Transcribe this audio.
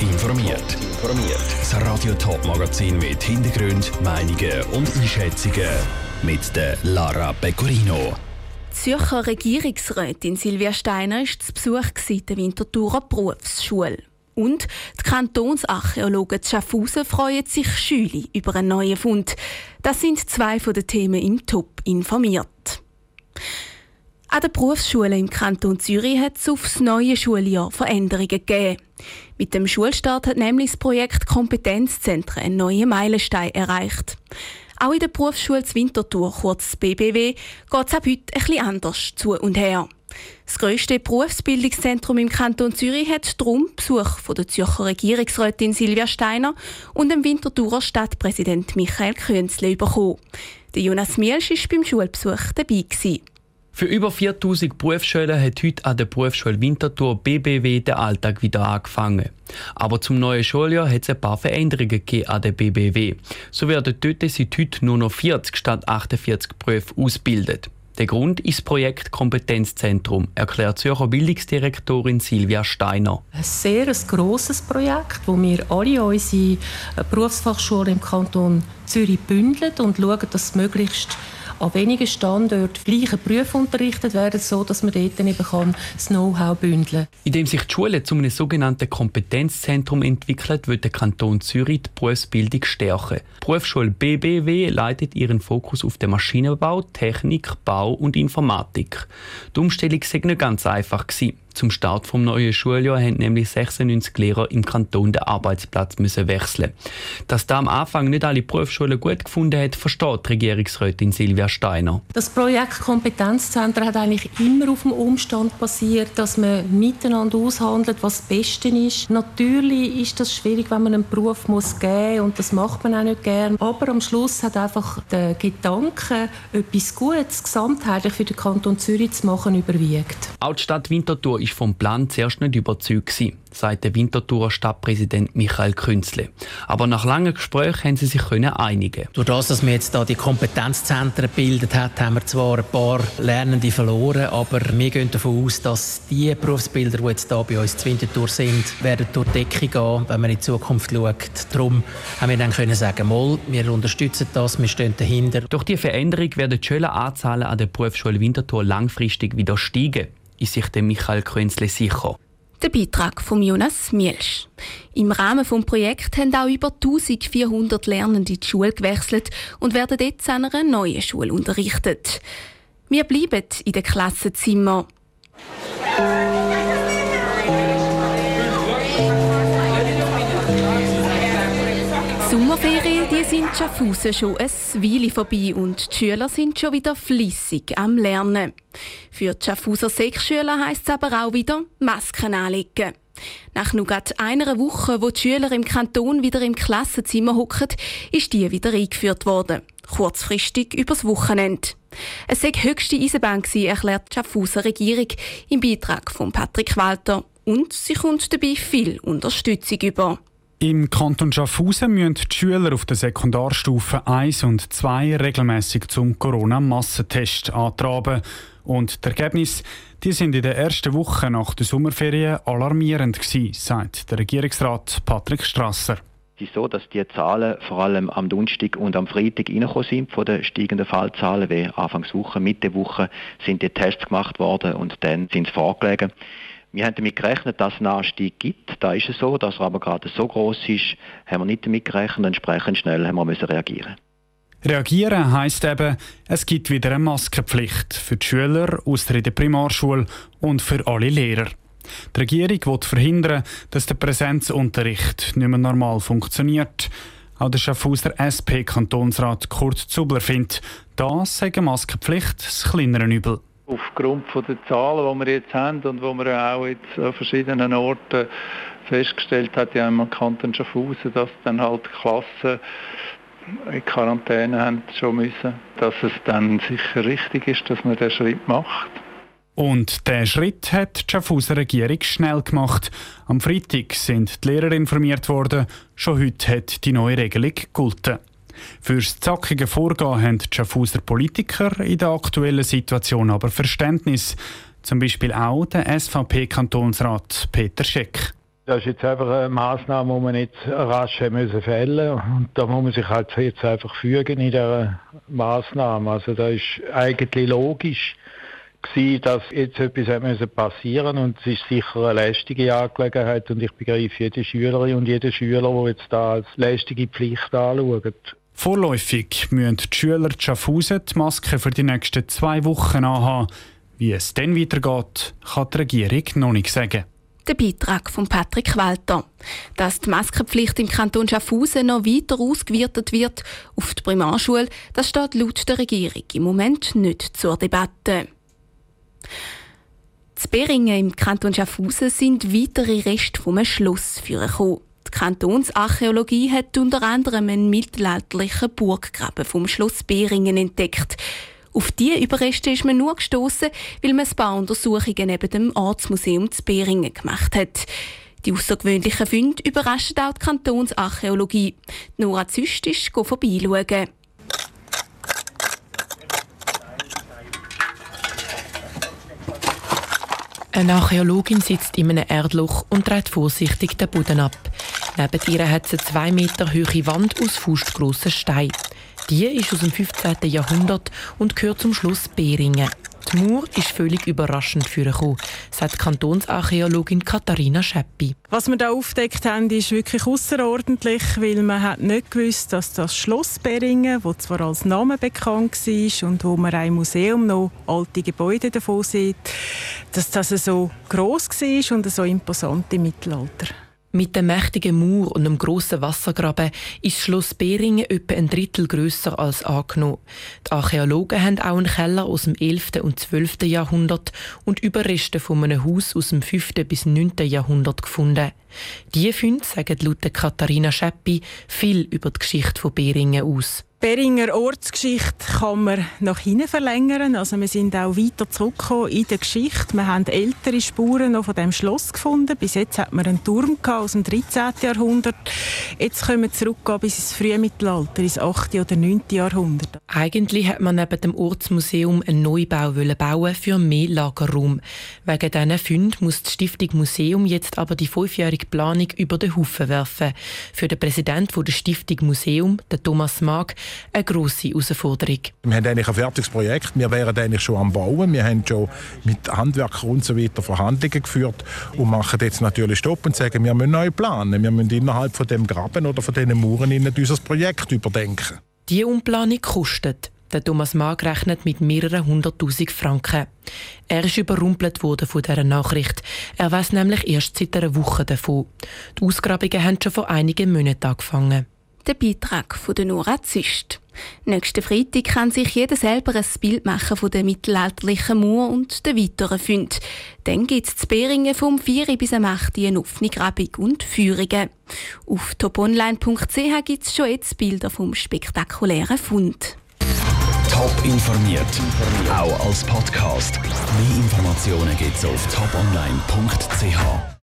informiert. Informiert. Das Radio Top Magazin mit Hintergrund, Meinungen und Einschätzungen mit der Lara Pecorino. Zürcher Regierungsrätin Silvia Steiner ist zu Besuch der Winterthurer Berufsschule. Und die Kantonsarchäologen Schaffhausen freuen sich Schüli über einen neuen Fund. Das sind zwei von den Themen im Top informiert. An der Berufsschule im Kanton Zürich hat es aufs neue Schuljahr Veränderungen gegeben. Mit dem Schulstart hat nämlich das Projekt Kompetenzzentren einen neuen Meilenstein erreicht. Auch in der Berufsschule Winterthur, kurz BBW, geht es ab heute etwas anders zu und her. Das grösste Berufsbildungszentrum im Kanton Zürich hat darum Besuch von der Zürcher Regierungsrätin Silvia Steiner und dem Winterthurer Stadtpräsident Michael Künzle bekommen. Jonas Mielsch war beim Schulbesuch dabei. Für über 4000 Berufsschüler hat heute an der Berufsschule Winterthur BBW der Alltag wieder angefangen. Aber zum neuen Schuljahr hat es ein paar Veränderungen gegeben an der BBW. So werden dort seit heute nur noch 40 statt 48 Berufe ausgebildet. Der Grund ist das Projekt Kompetenzzentrum, erklärt Zürcher Bildungsdirektorin Silvia Steiner. Ein sehr grosses Projekt, wo wir alle unsere Berufsfachschulen im Kanton Zürich bündeln und schauen, dass möglichst an wenigen Standorten gleiche Berufe unterrichtet werden, so dass man dort eben kann das Know-how bündeln kann. Indem sich die Schule zu einem sogenannten Kompetenzzentrum entwickelt, wird der Kanton Zürich die Berufsbildung stärken. Die Berufsschule BBW leitet ihren Fokus auf den Maschinenbau, Technik, Bau und Informatik. Die Umstellung sei nicht ganz einfach gewesen. Zum Start vom neuen Schuljahr haben nämlich 96 Lehrer im Kanton den Arbeitsplatz müssen wechseln. Dass da am Anfang nicht alle Berufsschulen gut gefunden hat, versteht die Regierungsrätin Silvia Steiner. Das Projekt Kompetenzzentren hat eigentlich immer auf dem Umstand basiert, dass man miteinander aushandelt, was das Beste ist. Natürlich ist das schwierig, wenn man einen Beruf muss geben und das macht man auch nicht gern. Aber am Schluss hat einfach der Gedanke, etwas Gutes gesamtheitlich für den Kanton Zürich zu machen, überwiegt. Auch die Stadt Winterthur ist vom Plan zuerst nicht überzeugt gewesen, sagt der Winterthurer Stadtpräsident Michael Künzle. Aber nach langen Gesprächen haben sie sich können einigen. Durch das, dass wir jetzt da die Kompetenzzentren gebildet haben, haben wir zwar ein paar Lernende verloren, aber wir gehen davon aus, dass die Berufsbilder, die jetzt da bei uns in Winterthur sind, werden durch die Decke gehen, wenn man in die Zukunft schaut. Darum haben wir dann können sagen, mal, wir unterstützen das, wir stehen dahinter. Durch die Veränderung werden die Schüleranzahlen an der Berufsschule Winterthur langfristig wieder steigen ist sich der Michael Künzle sicher. Der Beitrag von Jonas Mielsch. Im Rahmen des Projekts haben auch über 1400 Lernende die Schule gewechselt und werden jetzt an einer neuen Schule unterrichtet. Wir bleiben in den Klassenzimmern. Die sind Schaffhausen schon ein Weile vorbei und die Schüler sind schon wieder flüssig am Lernen. Für die Schaffhauser Sechsschüler heisst es aber auch wieder Masken anlegen. Nach nur einer Woche, wo die Schüler im Kanton wieder im Klassenzimmer hocken, ist die wieder eingeführt worden. Kurzfristig übers Wochenende. Es sei höchste Eisenbahn gewesen, erklärt die Schaffhauser Regierung im Beitrag von Patrick Walter. Und sie kommt dabei viel Unterstützung über. Im Kanton Schaffhausen müssen die Schüler auf der Sekundarstufe 1 und 2 regelmäßig zum Corona-Massentest antraben. Und die Ergebnisse die sind in der ersten Woche nach der Sommerferien alarmierend gewesen, sagt der Regierungsrat Patrick Strasser. Es ist so, dass die Zahlen vor allem am Donnerstag und am Freitag reingekommen sind von den steigenden Fallzahlen, wie Anfangswoche, Mitte Woche sind die Tests gemacht worden und dann sind sie vorgelegen. Wir haben damit gerechnet, dass es einen Anstieg gibt. Da ist es so, dass er aber gerade so groß ist, haben wir nicht damit gerechnet. Entsprechend schnell haben wir müssen reagieren. Reagieren heisst eben, es gibt wieder eine Maskenpflicht für die Schüler aus der Primarschule und für alle Lehrer. Die Regierung will verhindern, dass der Präsenzunterricht nicht mehr normal funktioniert. Auch der Schaffhauser SP-Kantonsrat Kurt Zubler findet, das sei eine Maskenpflicht das kleinere Übel. Aufgrund der Zahlen, die wir jetzt haben und die man auch jetzt an verschiedenen Orten festgestellt hat, ja im Kanton Schaffhausen, dass dann halt Klassen in Quarantäne haben schon müssen, dass es dann sicher richtig ist, dass man den Schritt macht. Und der Schritt hat die Schaffhauser Regierung schnell gemacht. Am Freitag sind die Lehrer informiert worden. Schon heute hat die neue Regelung gelten. Fürs zackige Vorgehen haben die Schaffhauser Politiker in der aktuellen Situation aber Verständnis. Zum Beispiel auch der SVP-Kantonsrat Peter Scheck. Das ist jetzt einfach eine Massnahme, die man nicht rasch müssen fällen Und da muss man sich halt jetzt einfach fügen in dieser Massnahme. Also da ist eigentlich logisch gewesen, dass jetzt etwas passieren musste. und es ist sicher eine lästige Angelegenheit und ich begreife jede Schülerin und jeden Schüler, der jetzt da als lästige Pflicht anschaut. Vorläufig müssen die Schüler die Schaffhausen die Maske für die nächsten zwei Wochen anhaben. Wie es dann weitergeht, kann die Regierung noch nicht sagen. Der Beitrag von Patrick Walter. Dass die Maskenpflicht im Kanton Schaffhausen noch weiter ausgeweitet wird auf die Primarschule, das steht laut der Regierung im Moment nicht zur Debatte. Die Beringen im Kanton Schaffhausen sind weitere Reste vom Schloss gekommen. Die Kantonsarchäologie hat unter anderem einen mittelalterlichen Burggraben vom Schloss Beringen entdeckt. Auf diese Überreste ist man nur gestoßen, weil man ein paar Untersuchungen neben dem Ortsmuseum zu Beringen gemacht hat. Die außergewöhnlichen Funde überraschen auch die Kantonsarchäologie. Nora Züst ist vorbeischauen. Eine Archäologin sitzt in einem Erdloch und dreht vorsichtig den Boden ab. Neben ihr hat sie eine zwei Meter hohe Wand aus faustgrossen Steinen. Die ist aus dem 15. Jahrhundert und gehört zum Schloss Beringen. Die Mauer ist völlig überraschend vorgekommen, sagt Kantonsarchäologin Katharina Scheppi. Was wir da aufdeckt haben, ist wirklich außerordentlich, weil man hat nicht gewusst, dass das Schloss Beringen, wo zwar als Name bekannt war und wo man ein Museum noch alte Gebäude davon sieht, dass das so groß war und so imposant im Mittelalter. Mit dem mächtigen Mauer und einem grossen Wassergraben ist Schloss Beringen etwa ein Drittel grösser als angenommen. Die Archäologen haben auch einen Keller aus dem 11. und 12. Jahrhundert und Überreste von einem Haus aus dem 5. bis 9. Jahrhundert gefunden. Diese Funde sagen laut Katharina Scheppi viel über die Geschichte von Beringen aus. Beringer Ortsgeschichte kann man nach hinten verlängern. Also wir sind auch weiter zurückgekommen in der Geschichte. Wir haben ältere Spuren noch von dem Schloss gefunden. Bis jetzt hat man einen Turm aus dem 13. Jahrhundert. Jetzt können wir zurückgehen bis ins frühe Mittelalter, ins 8. oder 9. Jahrhundert. Eigentlich hat man neben dem Ortsmuseum einen Neubau bauen für mehr Lagerraum. Wegen diesen Funden muss die Stiftung Museum jetzt aber die fünfjährige Planung über den Haufen werfen. Für den Präsidenten der Stiftung Museum, Thomas Mag, eine grosse Herausforderung. Wir haben eigentlich ein fertiges Projekt. Wir wären eigentlich schon am Bauen. Wir haben schon mit Handwerkern und so weiter Verhandlungen geführt und machen jetzt natürlich Stopp und sagen, wir müssen neu planen. Wir müssen innerhalb von dem Graben oder von diesen Mauern unser Projekt überdenken. Die Umplanung kostet. Der Thomas Mag rechnet mit mehreren hunderttausend Franken. Er ist überrumpelt worden von dieser Nachricht. Er weiß nämlich erst seit einer Woche davon. Die Ausgrabungen haben schon vor einigen Monaten angefangen der Beitrag von der Nora Zist. Nächsten Freitag kann sich jeder selber ein Bild machen von der mittelalterlichen Mauer und den weiteren Funden. Dann gibt es zu Beringen vom 4 bis am 8 eine offene Grabung und Führungen. Auf toponline.ch gibt es schon jetzt Bilder vom spektakulären Fund. Top informiert, auch als Podcast. Mehr Informationen gibt es auf toponline.ch.